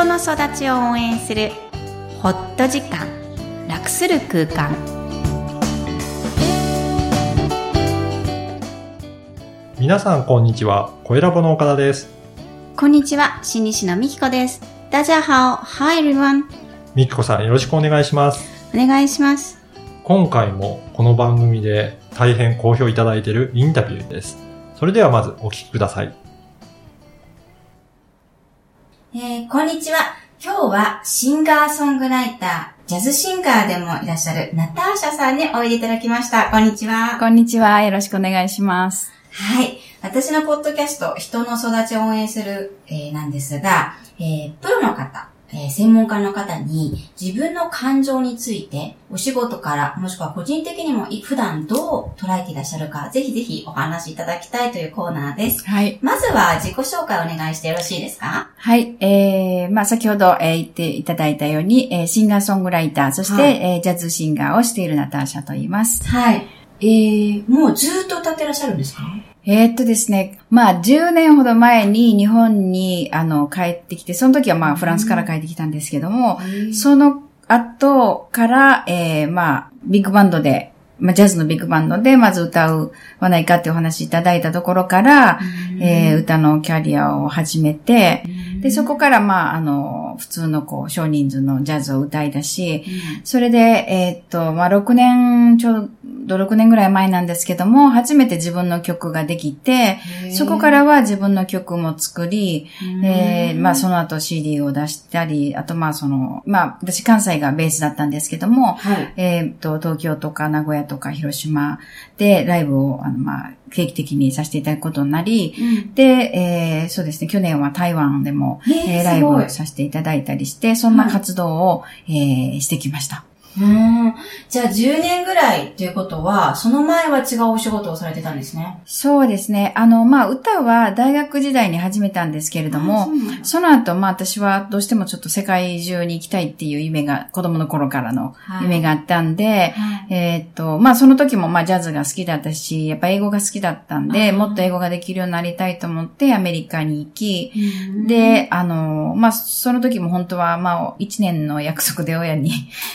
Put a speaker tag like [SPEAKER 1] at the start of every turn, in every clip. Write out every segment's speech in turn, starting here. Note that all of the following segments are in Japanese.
[SPEAKER 1] 人の育ちを応援するホット時間楽する空間
[SPEAKER 2] 皆さんこんにちは。声ラボの岡田です。
[SPEAKER 1] こんにちは新西野美希子です大家好 Hi everyone
[SPEAKER 2] みきこさんよろしくお願いします。
[SPEAKER 1] お願いします
[SPEAKER 2] 今回もこの番組で大変好評いただいているインタビューです。それではまずお聞きください。
[SPEAKER 1] えー、こんにちは今日はシンガーソングライタージャズシンガーでもいらっしゃるナターシャさんにおいでいただきましたこんにちは
[SPEAKER 3] こんにちは。よろしくお願いします。
[SPEAKER 1] はい。私のポッドキャスト、人の育ちを応援する、えーなんですが、えープロの方、えー専門家の方に自分の感情について、お仕事から、もしくは個人的にもい普段どう捉えていらっしゃるか、ぜひぜひお話しいただきたいというコーナーです。
[SPEAKER 3] はい。
[SPEAKER 1] まずは自己紹介お願いしてよろしいですか？
[SPEAKER 3] はい。えー、まあ、先ほど、えー言っていただいたように、えーシンガーソングライター、そして、
[SPEAKER 1] はい
[SPEAKER 3] えージャズシンガーをしているナターシャと言います。
[SPEAKER 1] はい。えー、もうずーっと歌ってらっしゃるんですか？
[SPEAKER 3] えーっとですね、まあ、10年ほど前に日本に、あの、帰ってきて、その時はまあ、フランスから帰ってきたんですけども、その後から、えー、まあ、ビッグバンドで、まあ、ジャズのビッグバンドで、まず歌うはないかってお話いただいたところから、えー歌のキャリアを始めて、で、そこから、まあ、あの、普通のこう、少人数のジャズを歌い出し、それで、えーっと、まあ、6年、ちょうど6年ぐらい前なんですけども、初めて自分の曲ができて、そこからは自分の曲も作り、えーまあ、その後 CD を出したり、あと、まあ、その、まあ、私関西がベースだったんですけども、
[SPEAKER 1] はい。
[SPEAKER 3] えーっと、東京とか名古屋とか広島でライブを、あの、まあ、定期的にさせていただくことになり、で、えーそうですね、去年は台湾でも、
[SPEAKER 1] えー
[SPEAKER 3] えーライブをさせていただいたりして、そんな活動を、えーしてきました。
[SPEAKER 1] うん。じゃあ10年ぐらいっていうことは、その前は違うお仕事をされてたんですね。
[SPEAKER 3] そうですね。あの、まあ、歌は大学時代に始めたんですけれども、その後、まあ、私はどうしてもちょっと世界中に行きたいっていう夢が、子供の頃からの夢があったんで、
[SPEAKER 1] はい
[SPEAKER 3] えーっと、まあ、その時もまあ、ジャズが好きだったし、やっぱ英語が好きだったんで、もっと英語ができるようになりたいと思ってアメリカに行き、で、あの、まあ、その時も本当は、まあ、一年の約束で親に、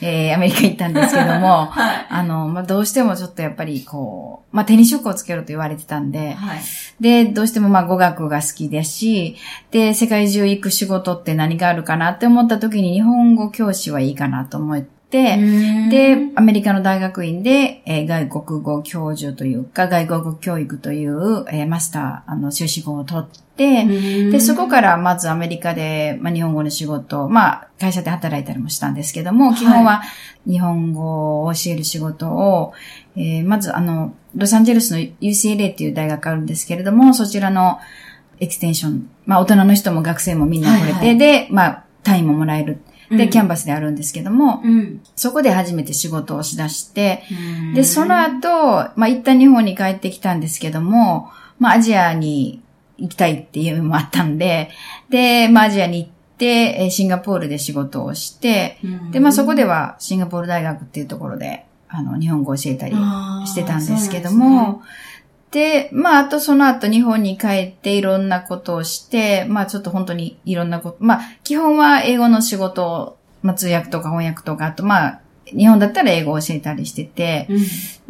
[SPEAKER 3] えーアメリカ行ったんですけども、
[SPEAKER 1] はい。
[SPEAKER 3] あの、まあ、どうしてもちょっとやっぱりこう、まあ、手に職をつけろと言われてたんで、
[SPEAKER 1] はい。
[SPEAKER 3] で、どうしてもまあ語学が好きですし、で、世界中行く仕事って何があるかなって思った時に日本語教師はいいかなと思って、で、アメリカの大学院で、えー外国語教授というか、外国語教育という、えーマスター、あの、修士号を取って、で、そこからまずアメリカで、まあ、日本語の仕事、まあ、会社で働いたりもしたんですけども、基本は日本語を教える仕事を、えーまずあの、ロサンゼルスの UCLA っていう大学あるんですけれども、そちらのエクステンション、まあ、大人の人も学生もみんな来れて、
[SPEAKER 1] はいはい。
[SPEAKER 3] で、まあ、単位ももらえる。で、キャン
[SPEAKER 1] バ
[SPEAKER 3] バスであるんですけども、
[SPEAKER 1] うん。
[SPEAKER 3] そこで初めて仕事をしだして、
[SPEAKER 1] うん。
[SPEAKER 3] で、その後、まあ、一旦日本に帰ってきたんですけども、まあ、アジアに行きたいっていうのもあったんで、で、まあ、アジアに行って、えーシンガポールで仕事をして、で、まあ、そこではシンガポール大学っていうところで、あの、日本語を教えたりしてたんですけども、でまあ、あとその後日本に帰っていろんなことをして、まあちょっと本当にいろんなこと、まあ基本は英語の仕事を、まあ通訳とか翻訳とか、あとまあ日本だったら英語を教えたりしてて、
[SPEAKER 1] う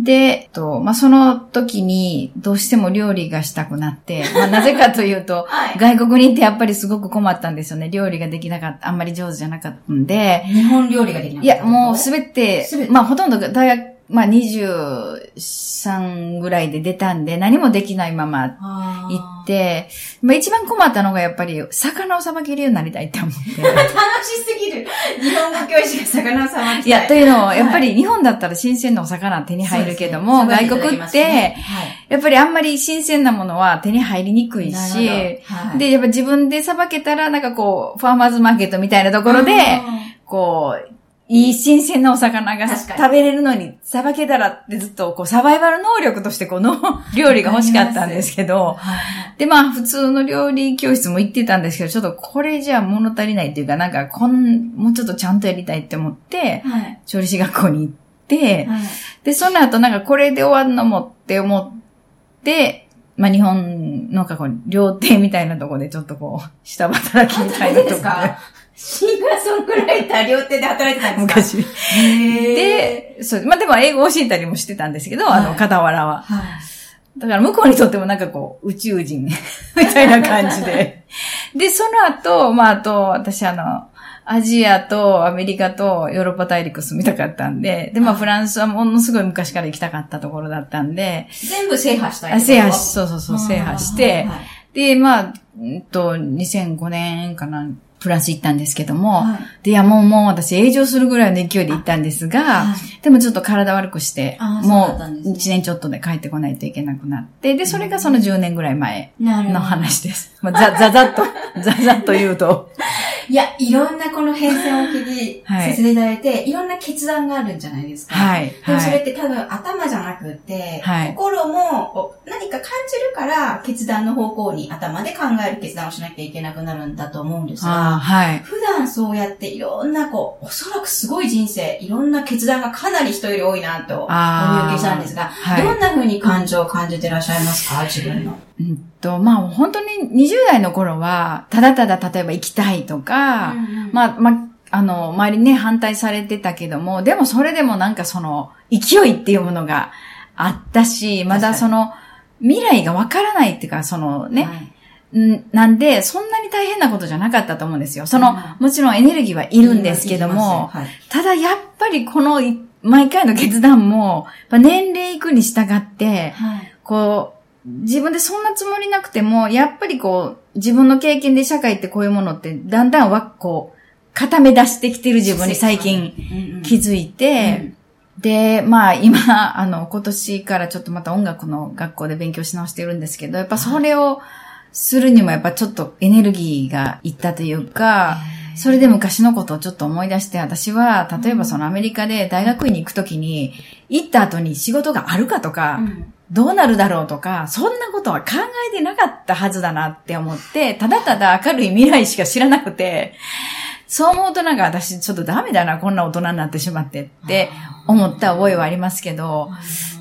[SPEAKER 1] ん。
[SPEAKER 3] で、と、まあその時にどうしても料理がしたくなって、まあなぜかというと、
[SPEAKER 1] はい。
[SPEAKER 3] 外国に行ってやっぱりすごく困ったんですよね。料理ができなかった、あんまり上手じゃなかったんで、
[SPEAKER 1] 日本料理ができなかった
[SPEAKER 3] いや、もうすべて、まあほとんど大学、まあ23ぐらいで出たんで、何もできないまま行って、まあ一番困ったのがやっぱり、魚をさばけるようになりたいって思って。
[SPEAKER 1] 楽しすぎる。日本語教師が魚をさばきたい。
[SPEAKER 3] いや、というのも、
[SPEAKER 1] はい。
[SPEAKER 3] やっぱり日本だったら新鮮なお魚手に入るけども、
[SPEAKER 1] ね
[SPEAKER 3] 外国って、
[SPEAKER 1] はい。
[SPEAKER 3] やっぱりあんまり新鮮なものは手に入りにくい
[SPEAKER 1] な
[SPEAKER 3] し、
[SPEAKER 1] はい。
[SPEAKER 3] で、やっぱ自分でさばけたら、なんかこう、ファーマーズマーケットみたいなところで、こう、いい新鮮なお魚が食べれるのに、さばけたらってずっとこうサバイバル能力としてこの 料理が欲しかったんですけど、
[SPEAKER 1] はい。
[SPEAKER 3] でまあ普通の料理教室も行ってたんですけど、ちょっとこれじゃ物足りないっていうか、なんかこん、もうちょっとちゃんとやりたいって思って、
[SPEAKER 1] はい。
[SPEAKER 3] 調理師学校に行って、
[SPEAKER 1] はい。
[SPEAKER 3] で、その後なんかこれで終わるのもって思って、まあ日本のかこう料亭みたいなところでちょっとこう、下働きみたいなと
[SPEAKER 1] か？シンガー。ソングライター両手で働いてたんですか
[SPEAKER 3] 昔。
[SPEAKER 1] で、
[SPEAKER 3] で、そう、まあでも英語教えたりもしてたんですけど、あの、
[SPEAKER 1] はい。
[SPEAKER 3] 傍らは。
[SPEAKER 1] はい。
[SPEAKER 3] だから向こうにとってもなんかこう、宇宙人 みたいな感じで。で、その後、まああと、私あの、アジアとアメリカとヨーロッパ大陸住みたかったんで、で、まあ
[SPEAKER 1] はい。
[SPEAKER 3] フランスはものすごい昔から行きたかったところだったんで、
[SPEAKER 1] 全部制覇したい
[SPEAKER 3] あ制覇し、
[SPEAKER 1] し
[SPEAKER 3] そうそうそう、制覇して、で、まあ、うんと、2005年かな、フランス行ったんですけども、で、いや、もう、もう私、永住するぐらいの勢いで行ったんですが、でもちょっと体悪くして、もう
[SPEAKER 1] ったんですね
[SPEAKER 3] 1年ちょっとで帰ってこないといけなくなって、で、それがその10年ぐらい前の話です。まあ、ざ、ざざっと、ざざっと言うと。
[SPEAKER 1] いや、いろんなこの変遷を機に
[SPEAKER 3] はい
[SPEAKER 1] させていただいて、いろんな決断があるんじゃないですか。
[SPEAKER 3] はい。
[SPEAKER 1] でもそれ
[SPEAKER 3] はい。
[SPEAKER 1] って多分頭じゃなくて、
[SPEAKER 3] はい
[SPEAKER 1] 心も何か感じるから決断の方向に頭で考える決断をしなきゃいけなくなるんだと思うんですが、
[SPEAKER 3] はい。
[SPEAKER 1] 普段そうやっていろんなこう、おそらくすごい人生、いろんな決断がかなり人より多いなとお見受けしたんですが、
[SPEAKER 3] はい
[SPEAKER 1] どんな風に感情を感じてらっしゃいますか？自分の。
[SPEAKER 3] うんと、まあ、本当に20代の頃は、ただただ例えば行きたいとか、まあ、まあ、あの、周りにね、反対されてたけども、でもそれでもなんかその、勢いっていうものがあったし、まだその、未来がわからないっていうか、そのね、
[SPEAKER 1] はい。
[SPEAKER 3] んなんで、そんなに大変なことじゃなかったと思うんですよ。その、
[SPEAKER 1] うん。
[SPEAKER 3] もちろんエネルギーはいるんですけども、
[SPEAKER 1] はい
[SPEAKER 3] ただやっぱりこのい毎回の決断も、年齢いくに従って、
[SPEAKER 1] はい。
[SPEAKER 3] こう、自分でそんなつもりなくても、やっぱりこう、自分の経験で社会ってこういうものって、だんだんは、こう、固め出してきてる自分に最近気づいて、で、まあ今、あの、今年からちょっとまた音楽の学校で勉強し直してるんですけど、やっぱそれをするにもやっぱちょっとエネルギーがいったというか、それで昔のことをちょっと思い出して、私は、例えばそのアメリカで大学院に行くときに、行った後に仕事があるかとか、
[SPEAKER 1] うん
[SPEAKER 3] どうなるだろうとか、そんなことは考えてなかったはずだなって思って、ただただ明るい未来しか知らなくて、そう思うとなんか私ちょっとダメだな、こんな大人になってしまってって思った覚えはありますけど、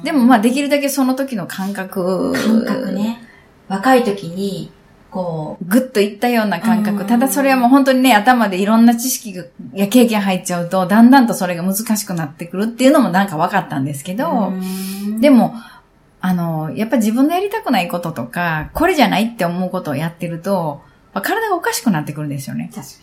[SPEAKER 3] でもまあできるだけその時の感覚、
[SPEAKER 1] 感覚。ね。若い時に、こ
[SPEAKER 3] ぐっといったような感覚。
[SPEAKER 1] うん
[SPEAKER 3] ただそれはもう本当にね、頭でいろんな知識がや経験入っちゃうと、だんだんとそれが難しくなってくるっていうのもなんか分かったんですけ
[SPEAKER 1] う、
[SPEAKER 3] ど、
[SPEAKER 1] うん
[SPEAKER 3] でも、あの、やっぱ自分のやりたくないこととか、これじゃないって思うことをやってると、まあ体がおかしくなってくるんですよね。
[SPEAKER 1] 確か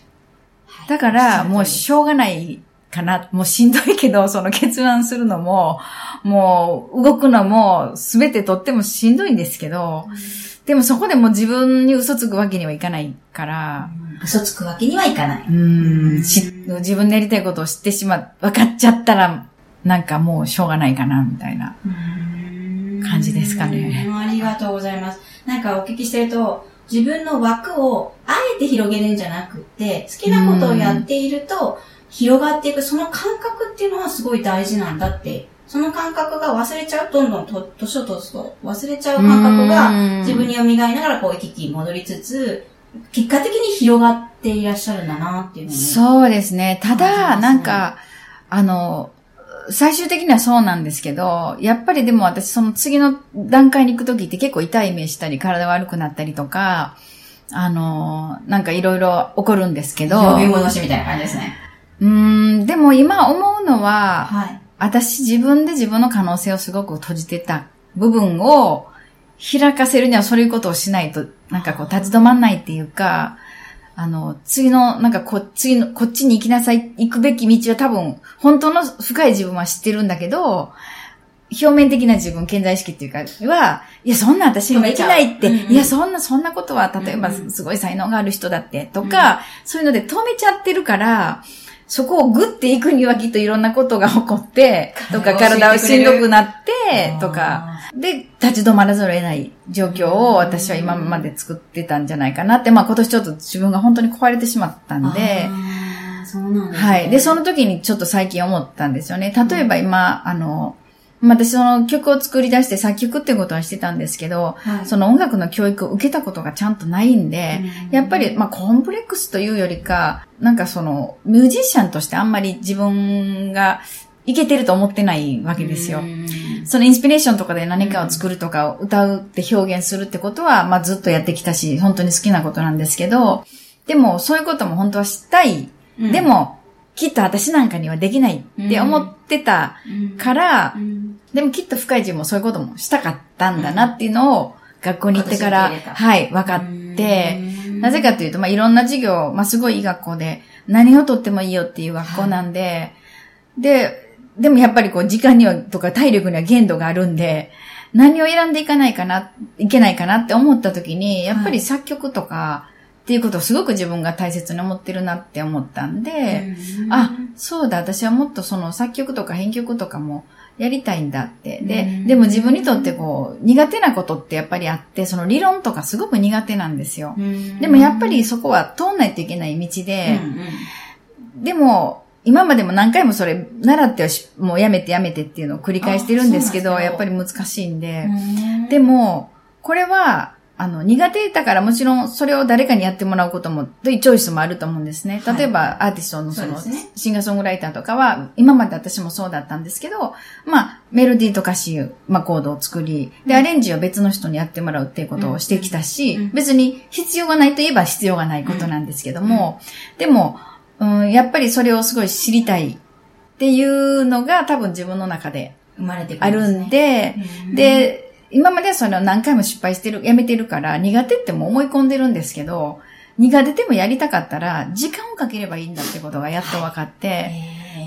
[SPEAKER 1] に。
[SPEAKER 3] だから、もう
[SPEAKER 1] し
[SPEAKER 3] しょうがないかな。もうしんどいけど、その決断するのも、もう動くのも、すべてとってもしんどいんですけど、でもそこでもう自分に嘘つくわけにはいかないから、
[SPEAKER 1] 嘘つくわけにはいかない。
[SPEAKER 3] うーん、し自分のやりたいことを知ってしまう、分かっちゃったら、なんかもうしょうがないかな、みたいな。感じですかね
[SPEAKER 1] うん。ありがとうございます。なんかお聞きしてると、自分の枠をあえて広げるんじゃなくて、好きなことをやっていると、広がっていく、その感覚っていうのはすごい大事なんだって。その感覚が忘れちゃう、どんどんと年を通すと忘れちゃう感覚が
[SPEAKER 3] うん
[SPEAKER 1] 自分に蘇りながらこう行き来戻りつつ、結果的に広がっていらっしゃるんだなっていうのに。
[SPEAKER 3] そうですね。ただ、
[SPEAKER 1] ね
[SPEAKER 3] なんか、あの、最終的にはそうなんですけど、やっぱりでも私その次の段階に行くときって結構痛い目したり体悪くなったりとか、あの、なんかいろいろ起こるんですけど、
[SPEAKER 1] 呼び戻しみたいな感じですね。
[SPEAKER 3] うーん、でも今思うのは、
[SPEAKER 1] はい。
[SPEAKER 3] 私自分で自分の可能性をすごく閉じてた部分を開かせるにはそういうことをしないと、なんかこう立ち止まんないっていうか、あの、次の、なんかこ、次の、こっちに行きなさい、行くべき道は多分、本当の深い自分は知ってるんだけど、表面的な自分、健在意識っていうか、は、いや、そんな私にはできないって、
[SPEAKER 1] ううんうん。
[SPEAKER 3] いや、そんな、そんなことは、例えば、
[SPEAKER 1] うんうん。
[SPEAKER 3] すごい才能がある人だって、とか、そういうので止めちゃってるから、そこをグッていくにはきっといろんなことが起こって、とか体をしんどくなって、とか、で、立ち止まらざるを得ない状況を私は今まで作ってたんじゃないかなって、まあ今年ちょっと自分が本当に壊れてしまったんで、
[SPEAKER 1] そうなんですね。
[SPEAKER 3] はい。で、その時にちょっと最近思ったんですよね。例えば今、あの、まあ私その曲を作り出して作曲ってことはしてたんですけど、
[SPEAKER 1] はい、
[SPEAKER 3] その音楽の教育を受けたことがちゃんとないんで、
[SPEAKER 1] うん
[SPEAKER 3] やっぱり、まあ、コンプレックスというよりか、なんかその、ミュージシャンとしてあんまり自分がいけてると思ってないわけですよ。
[SPEAKER 1] うん
[SPEAKER 3] そのインスピレーションとかで何かを作るとかを歌うって表現するってことは、まあずっとやってきたし、本当に好きなことなんですけど、でも、そういうことも本当はしたい。
[SPEAKER 1] うん
[SPEAKER 3] で、も、きっと私なんかにはできないって思ってたから、
[SPEAKER 1] うん。
[SPEAKER 3] でもきっと深い自分もそういうこともしたかったんだなっていうのを、学校に行ってから、はい、分かって、
[SPEAKER 1] うん。
[SPEAKER 3] なぜかというと、まあ、いろんな授業、まあ、すごいいい学校で、何をとってもいいよっていう学校なんで、で、でもやっぱりこう、時間には、とか体力には限度があるんで、何を選んでいかないかな、いけないかなって思った時に、やっぱり作曲とか、っていうことをすごく自分が大切に思ってるなって思ったんで、
[SPEAKER 1] うん
[SPEAKER 3] あ、そうだ、私はもっとその作曲とか編曲とかもやりたいんだって。で
[SPEAKER 1] う、ん
[SPEAKER 3] でも自分にとってこう、苦手なことってやっぱりあって、その理論とかすごく苦手なんですよ。
[SPEAKER 1] うん
[SPEAKER 3] でもやっぱりそこは通んないといけない道で、
[SPEAKER 1] うん
[SPEAKER 3] でも、今までも何回もそれ、習ってはしもうやめてやめてっていうのを繰り返してるんですけど、やっぱり難しいんで。
[SPEAKER 1] うん
[SPEAKER 3] でも、これは、あの、苦手だからもちろんそれを誰かにやってもらうことも、というチョイスもあると思うんですね。
[SPEAKER 1] はい。
[SPEAKER 3] 例えば、アーティストのその、
[SPEAKER 1] そね。
[SPEAKER 3] シンガーソングライターとかは、今まで私もそうだったんですけど、まあ、メロディーと歌詞、まあ、コードを作り、で、アレンジを別の人にやってもらうっていうことをしてきたし、
[SPEAKER 1] うん。
[SPEAKER 3] 別に必要がないといえば必要がないことなんですけども、でも、うん、やっぱりそれをすごい知りたいっていうのが多分自分の中で
[SPEAKER 1] 生まれてく
[SPEAKER 3] あ
[SPEAKER 1] る
[SPEAKER 3] るんで、
[SPEAKER 1] うん。
[SPEAKER 3] で、今まではそれを何回も失敗してる、やめてるから、苦手ってもう思い込んでるんですけど、苦手でもやりたかったら、時間をかければいいんだってことがやっと分かって、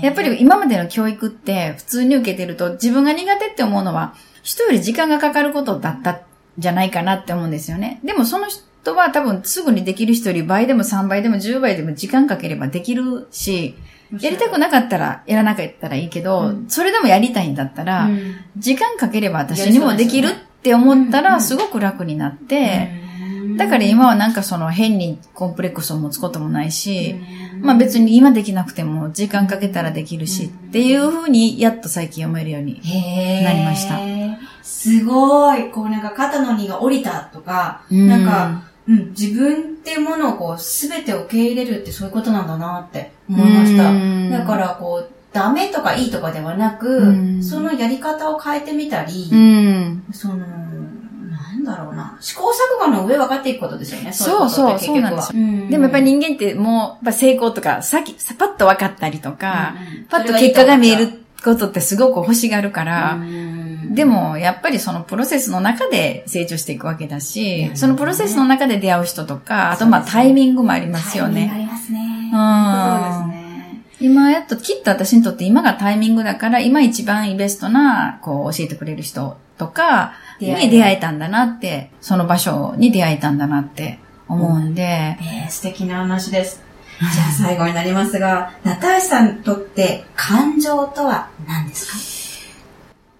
[SPEAKER 3] やっぱり今までの教育って普通に受けてると、自分が苦手って思うのは、人より時間がかかることだったんじゃないかなって思うんですよね。でもその人は多分すぐにできる人より倍でも3倍でも10倍でも時間かければできるし、やりたくなかったらやらなかったらいいけど、
[SPEAKER 1] うん。
[SPEAKER 3] それでもやりたいんだったら、
[SPEAKER 1] うん。
[SPEAKER 3] 時間かければ私にもできるって思った
[SPEAKER 1] うん
[SPEAKER 3] ら。すごく楽になって、だから今はなんかその変にコンプレックスを持つこともないし、まあ別に今できなくても時間かけたらできるしっていうふうにやっと最近思えるように。なりました。
[SPEAKER 1] すごい。こうなんか肩の荷が下りたとか、
[SPEAKER 3] うん。
[SPEAKER 1] なんか、うん、自分っていうものをこう、すべて受け入れるってそういうことなんだなって思いました。
[SPEAKER 3] うん。
[SPEAKER 1] だからこう、ダメとかいいとかではなく、
[SPEAKER 3] うん。
[SPEAKER 1] そのやり方を変えてみたり、
[SPEAKER 3] うん。
[SPEAKER 1] その、なんだろうな、試行錯誤の上分かっていくことですよね。
[SPEAKER 3] そうそうそうなんです
[SPEAKER 1] 結局は
[SPEAKER 3] でもやっぱり人間ってもう、やっぱ成功とか、さっき、さパッと分かったりとか、
[SPEAKER 1] うん。
[SPEAKER 3] パッと結果が見えることってすごく欲しがるから、
[SPEAKER 1] うん
[SPEAKER 3] でも、やっぱりそのプロセスの中で成長していくわけだ
[SPEAKER 1] い
[SPEAKER 3] し
[SPEAKER 1] や、
[SPEAKER 3] そのプロセスの中で出会う人とか、あとまあタイミングもありますよ
[SPEAKER 1] タイミングあ
[SPEAKER 3] ね。
[SPEAKER 1] りますね。
[SPEAKER 3] うん
[SPEAKER 1] そうですね。
[SPEAKER 3] 今やっと、きっと私にとって今がタイミングだから、今一番ベストな、こう、教えてくれる人とか、に
[SPEAKER 1] 出会え
[SPEAKER 3] たんだなって、その場所に出会えたんだなって思うんで、
[SPEAKER 1] えー、素敵な話です。じゃあ最後になりますが、ナターシさんにとって感情とは何です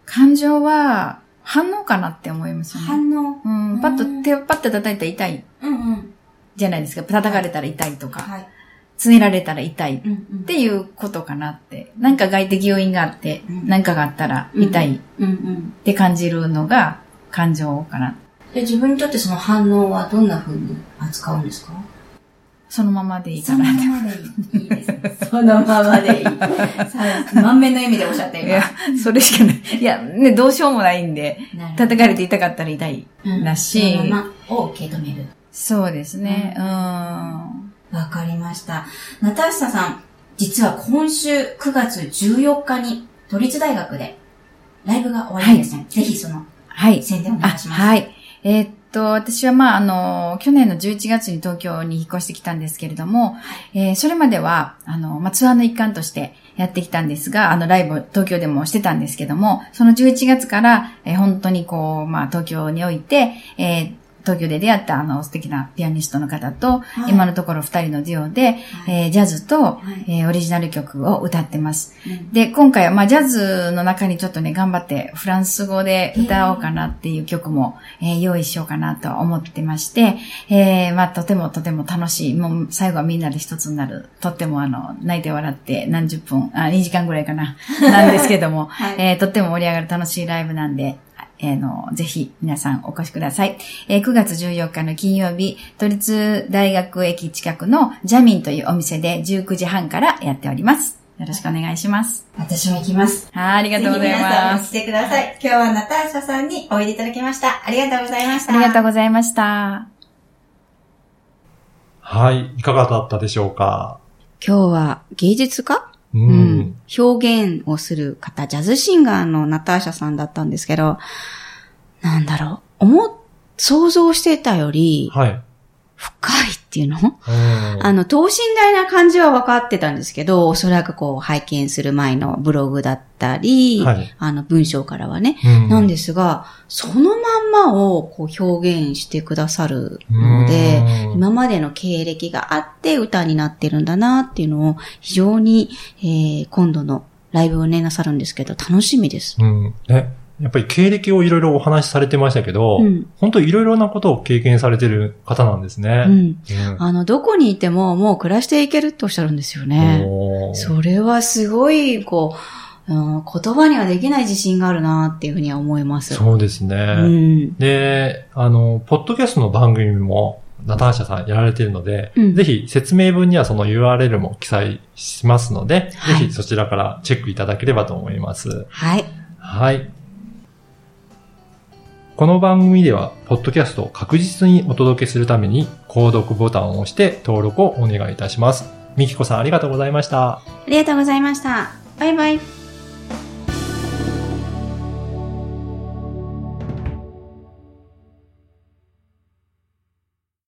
[SPEAKER 3] 感情は反応かなって思います
[SPEAKER 1] か
[SPEAKER 3] よね。
[SPEAKER 1] 反応。
[SPEAKER 3] うん、パッと手をパッと叩いたら痛い
[SPEAKER 1] うんうん。
[SPEAKER 3] じゃないですか。叩かれたら痛いとか、
[SPEAKER 1] はい。
[SPEAKER 3] つねられたら痛いっ
[SPEAKER 1] うんうん。
[SPEAKER 3] ていうことかなって。なんか外的要因があって、
[SPEAKER 1] うん
[SPEAKER 3] なんかがあったら痛いっ
[SPEAKER 1] うんうん。
[SPEAKER 3] て感じるのが感情かな。
[SPEAKER 1] で自分にとってその反応はどんな風に扱うんですか？
[SPEAKER 3] そのままでいい
[SPEAKER 1] そ
[SPEAKER 3] かなって。
[SPEAKER 1] のままでいい。いいですね。そのままでいい。満面の笑みでおっしゃってい
[SPEAKER 3] いや、それしかない。いや、ね、どうしようもないんで。叩かれて痛かったら痛い。
[SPEAKER 1] うん
[SPEAKER 3] だし
[SPEAKER 1] そのままを受け止める。
[SPEAKER 3] そうですね。うん。
[SPEAKER 1] わかりました。ナターシャさん、実は今週9月14日に都立大学でライブが終わりですね。ぜひその
[SPEAKER 3] はい。
[SPEAKER 1] 宣伝お願いします。
[SPEAKER 3] あはい。えーっと、私はまあ、あの、去年の11月に東京に引っ越してきたんですけれども、えーそれまでは、あの、まあ、ツアーの一環としてやってきたんですが、あの、ライブ、東京でもしてたんですけども、その11月から、えー本当にこう、まあ、東京において、えー東京で出会ったあの素敵なピアニストの方と、
[SPEAKER 1] はい。
[SPEAKER 3] 今のところ二人のデュオで、えージャズと、
[SPEAKER 1] い。
[SPEAKER 3] えーオリジナル曲を歌ってます。
[SPEAKER 1] うん。
[SPEAKER 3] で、今回は、まあ、ジャズの中にちょっとね、頑張ってフランス語で歌おうかなっていう曲も、えー用意しようかなと思ってまして、えーまあ、とてもとても楽しい。もう、最後はみんなで一つになる。とってもあの、泣いて笑って何十分、あ、2時間ぐらいかな、なんですけども、
[SPEAKER 1] はい。
[SPEAKER 3] えーとっても盛り上がる楽しいライブなんで、えーの、ぜひ皆さんお越しください。えー9月14日の金曜日、都立大学駅近くのジャミンというお店で19時半からやっております。よろしくお願いします。
[SPEAKER 1] 私も行きます。
[SPEAKER 3] はい、ありがとうござい
[SPEAKER 1] ぜひ皆さん
[SPEAKER 3] ます。
[SPEAKER 1] も来てください。今日はナターシャさんにおいでいただきました。ありがとうございました。
[SPEAKER 3] ありがとうございました。
[SPEAKER 2] はい。いかがだったでしょうか？
[SPEAKER 1] 今日は芸術家？
[SPEAKER 2] う。
[SPEAKER 1] うんん。表現をする方、ジャズシンガーのナターシャさんだったんですけど、なんだろう、思っ、想像してたより
[SPEAKER 2] はい。
[SPEAKER 1] 深いっていうの？
[SPEAKER 2] うん
[SPEAKER 1] あの、等身大な感じは分かってたんですけど、おそらくこう、拝見する前のブログだったり、
[SPEAKER 2] はい
[SPEAKER 1] あの、文章からはね、
[SPEAKER 2] うん
[SPEAKER 1] なんですが、そのまんまをこう表現してくださるので、
[SPEAKER 2] うん
[SPEAKER 1] 今までの経歴があって歌になってるんだなっていうのを非常に、えー今度のライブをね、なさるんですけど、楽しみです。
[SPEAKER 2] うん。ね。やっぱり経歴をいろいろお話しされてましたけど、
[SPEAKER 1] うん
[SPEAKER 2] 本当いろいろなことを経験されてる方なんですね。
[SPEAKER 1] うん。
[SPEAKER 2] うん
[SPEAKER 1] あの、どこにいてももう暮らしていけるっておっしゃるんですよね。それはすごい、こう、うん、言葉にはできない自信があるなっていうふうには思います。
[SPEAKER 2] そうですね。
[SPEAKER 1] うん。
[SPEAKER 2] で、あの、ポッドキャストの番組も、ナターシャさんやられているので、
[SPEAKER 1] うん
[SPEAKER 2] ぜひ説明文にはその URL も記載しますので、
[SPEAKER 1] はい
[SPEAKER 2] ぜひそちらからチェックいただければと思います。
[SPEAKER 1] はい。
[SPEAKER 2] はい。この番組では、ポッドキャストを確実にお届けするために、購読ボタンを押して登録をお願いいたします。みきこさんありがとうございました。
[SPEAKER 1] ありがとうございました。バイバイ。